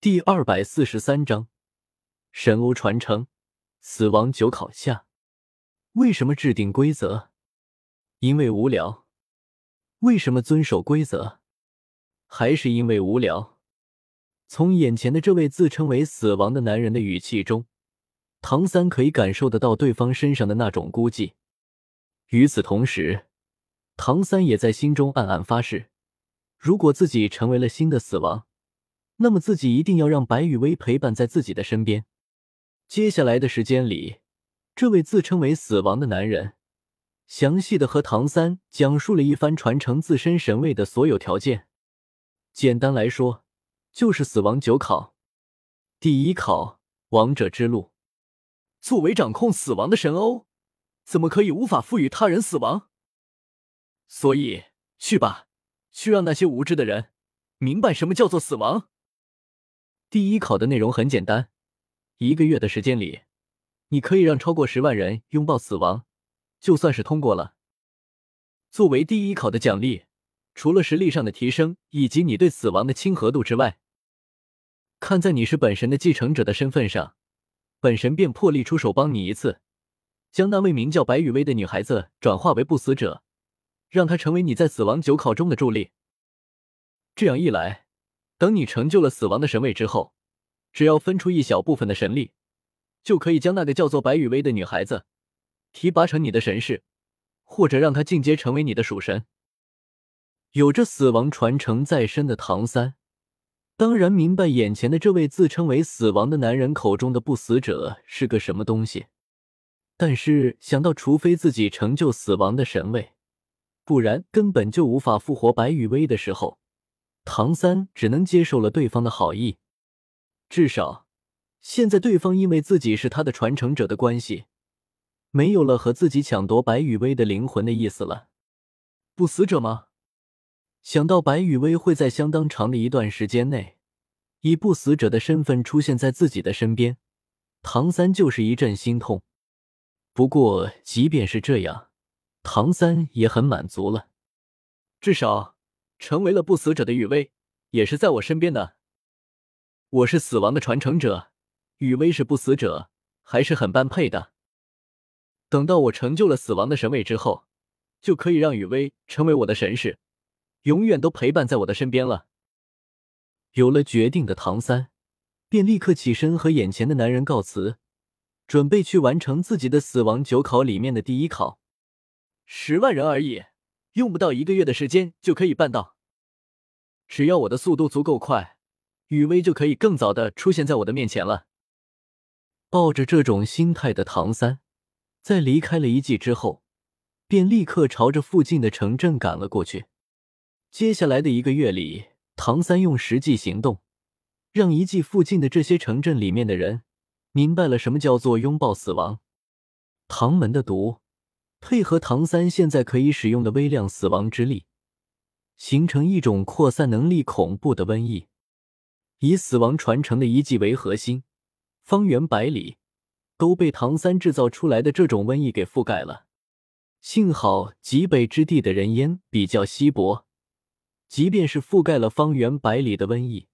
第二百四十三章神欧传承，死亡九考下。为什么制定规则？因为无聊。为什么遵守规则？还是因为无聊。从眼前的这位自称为死亡的男人的语气中，唐三可以感受得到对方身上的那种孤寂。与此同时，唐三也在心中暗暗发誓：如果自己成为了新的死亡。那么自己一定要让白雨薇陪伴在自己的身边。接下来的时间里，这位自称为死亡的男人，详细的和唐三讲述了一番传承自身神位的所有条件。简单来说，就是死亡九考。第一考，王者之路。作为掌控死亡的神欧，怎么可以无法赋予他人死亡？所以，去吧，去让那些无知的人明白什么叫做死亡。第一考的内容很简单，一个月的时间里，你可以让超过十万人拥抱死亡，就算是通过了。作为第一考的奖励，除了实力上的提升以及你对死亡的亲和度之外，看在你是本神的继承者的身份上，本神便破例出手帮你一次，将那位名叫白雨薇的女孩子转化为不死者，让她成为你在死亡九考中的助力。这样一来。等你成就了死亡的神位之后，只要分出一小部分的神力，就可以将那个叫做白羽薇的女孩子提拔成你的神士，或者让她进阶成为你的属神。有着死亡传承在身的唐三，当然明白眼前的这位自称为死亡的男人口中的不死者是个什么东西。但是想到，除非自己成就死亡的神位，不然根本就无法复活白羽薇的时候。唐三只能接受了对方的好意，至少现在对方因为自己是他的传承者的关系，没有了和自己抢夺白羽薇的灵魂的意思了。不死者吗？想到白羽薇会在相当长的一段时间内以不死者的身份出现在自己的身边，唐三就是一阵心痛。不过即便是这样，唐三也很满足了，至少。成为了不死者的雨薇，也是在我身边的。我是死亡的传承者，雨薇是不死者，还是很般配的。等到我成就了死亡的神位之后，就可以让雨薇成为我的神使，永远都陪伴在我的身边了。有了决定的唐三，便立刻起身和眼前的男人告辞，准备去完成自己的死亡九考里面的第一考。十万人而已。用不到一个月的时间就可以办到，只要我的速度足够快，雨薇就可以更早的出现在我的面前了。抱着这种心态的唐三，在离开了遗迹之后，便立刻朝着附近的城镇赶了过去。接下来的一个月里，唐三用实际行动，让遗迹附近的这些城镇里面的人明白了什么叫做拥抱死亡。唐门的毒。配合唐三现在可以使用的微量死亡之力，形成一种扩散能力恐怖的瘟疫。以死亡传承的遗迹为核心，方圆百里都被唐三制造出来的这种瘟疫给覆盖了。幸好极北之地的人烟比较稀薄，即便是覆盖了方圆百里的瘟疫，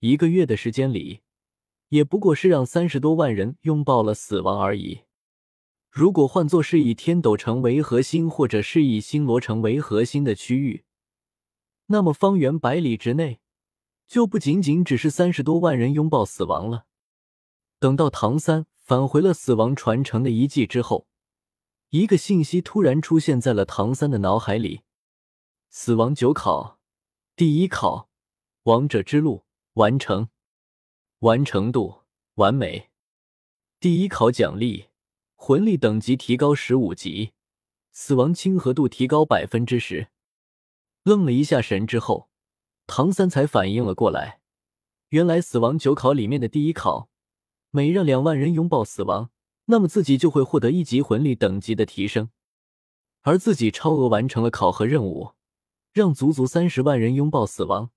一个月的时间里，也不过是让三十多万人拥抱了死亡而已。如果换作是以天斗城为核心，或者是以星罗城为核心的区域，那么方圆百里之内就不仅仅只是三十多万人拥抱死亡了。等到唐三返回了死亡传承的遗迹之后，一个信息突然出现在了唐三的脑海里：死亡九考第一考，王者之路完成，完成度完美。第一考奖励。魂力等级提高十五级，死亡亲和度提高百分之十。愣了一下神之后，唐三才反应了过来，原来死亡九考里面的第一考，每让两万人拥抱死亡，那么自己就会获得一级魂力等级的提升。而自己超额完成了考核任务，让足足三十万人拥抱死亡，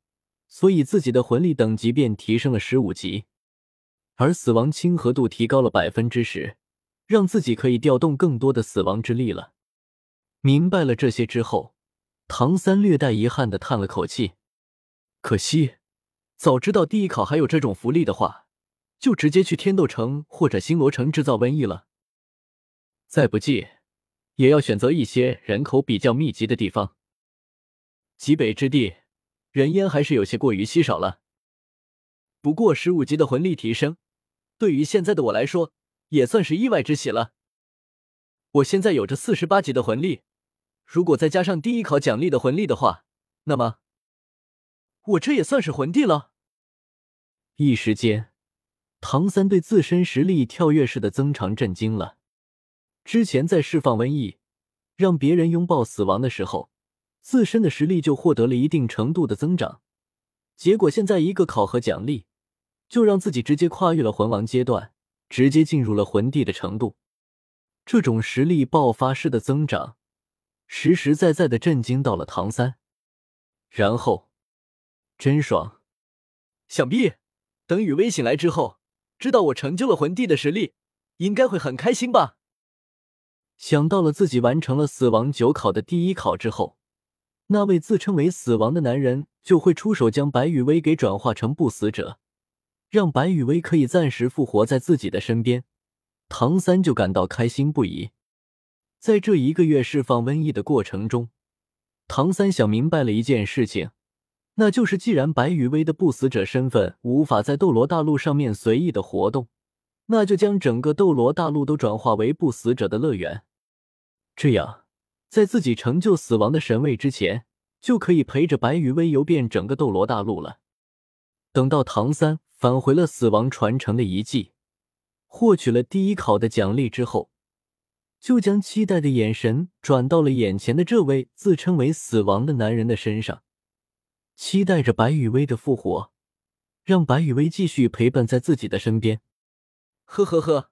所以自己的魂力等级便提升了十五级，而死亡亲和度提高了百分之十。让自己可以调动更多的死亡之力了。明白了这些之后，唐三略带遗憾的叹了口气。可惜，早知道第一考还有这种福利的话，就直接去天斗城或者星罗城制造瘟疫了。再不济，也要选择一些人口比较密集的地方。极北之地，人烟还是有些过于稀少了。不过十五级的魂力提升，对于现在的我来说，也算是意外之喜了。我现在有着四十八级的魂力，如果再加上第一考奖励的魂力的话，那么我这也算是魂帝了。一时间，唐三对自身实力跳跃式的增长震惊了。之前在释放瘟疫，让别人拥抱死亡的时候，自身的实力就获得了一定程度的增长。结果现在一个考核奖励，就让自己直接跨越了魂王阶段，直接进入了魂帝的程度。这种实力爆发式的增长，实实在在的震惊到了唐三。然后，真爽！想必等雨薇醒来之后，知道我成就了魂帝的实力，应该会很开心吧。想到了自己完成了死亡九考的第一考之后，那位自称为死亡的男人就会出手将白雨薇给转化成不死者，让白羽薇可以暂时复活在自己的身边。唐三就感到开心不已。在这一个月释放瘟疫的过程中，唐三想明白了一件事情，那就是既然白羽薇的不死者身份无法在斗罗大陆上面随意的活动。那就将整个斗罗大陆都转化为不死者的乐园，这样，在自己成就死亡的神位之前，就可以陪着白羽薇游遍整个斗罗大陆了。等到唐三返回了死亡传承的遗迹，获取了第一考的奖励之后，就将期待的眼神转到了眼前的这位自称为死亡的男人的身上，期待着白羽薇的复活，让白羽薇继续陪伴在自己的身边。呵呵呵，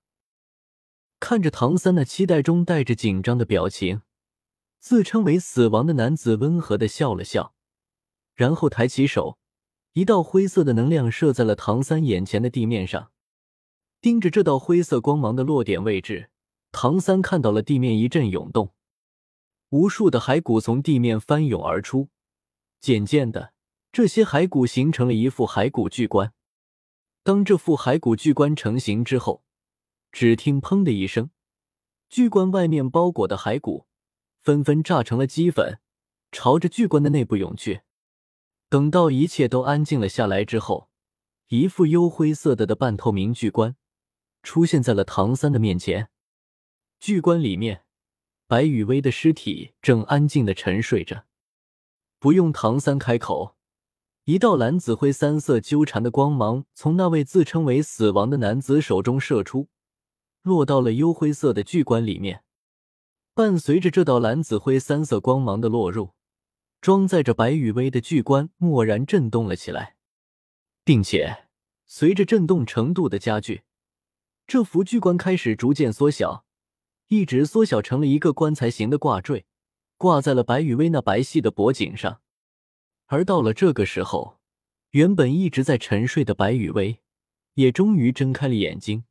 看着唐三那期待中带着紧张的表情，自称为死亡的男子温和的笑了笑，然后抬起手，一道灰色的能量射在了唐三眼前的地面上。盯着这道灰色光芒的落点位置，唐三看到了地面一阵涌动，无数的骸骨从地面翻涌而出，渐渐的，这些骸骨形成了一副骸骨巨棺。当这副骸骨巨棺成型之后，只听“砰”的一声，巨棺外面包裹的骸骨纷纷炸成了齑粉，朝着巨棺的内部涌去。等到一切都安静了下来之后，一副幽灰色的的半透明巨棺出现在了唐三的面前。巨棺里面，白雨薇的尸体正安静的沉睡着。不用唐三开口。一道蓝紫灰三色纠缠的光芒从那位自称为死亡的男子手中射出，落到了幽灰色的巨棺里面。伴随着这道蓝紫灰三色光芒的落入，装载着白羽薇的巨棺蓦然震动了起来，并且随着震动程度的加剧，这幅巨棺开始逐渐缩小，一直缩小成了一个棺材形的挂坠，挂在了白羽薇那白皙的脖颈上。而到了这个时候，原本一直在沉睡的白羽薇，也终于睁开了眼睛。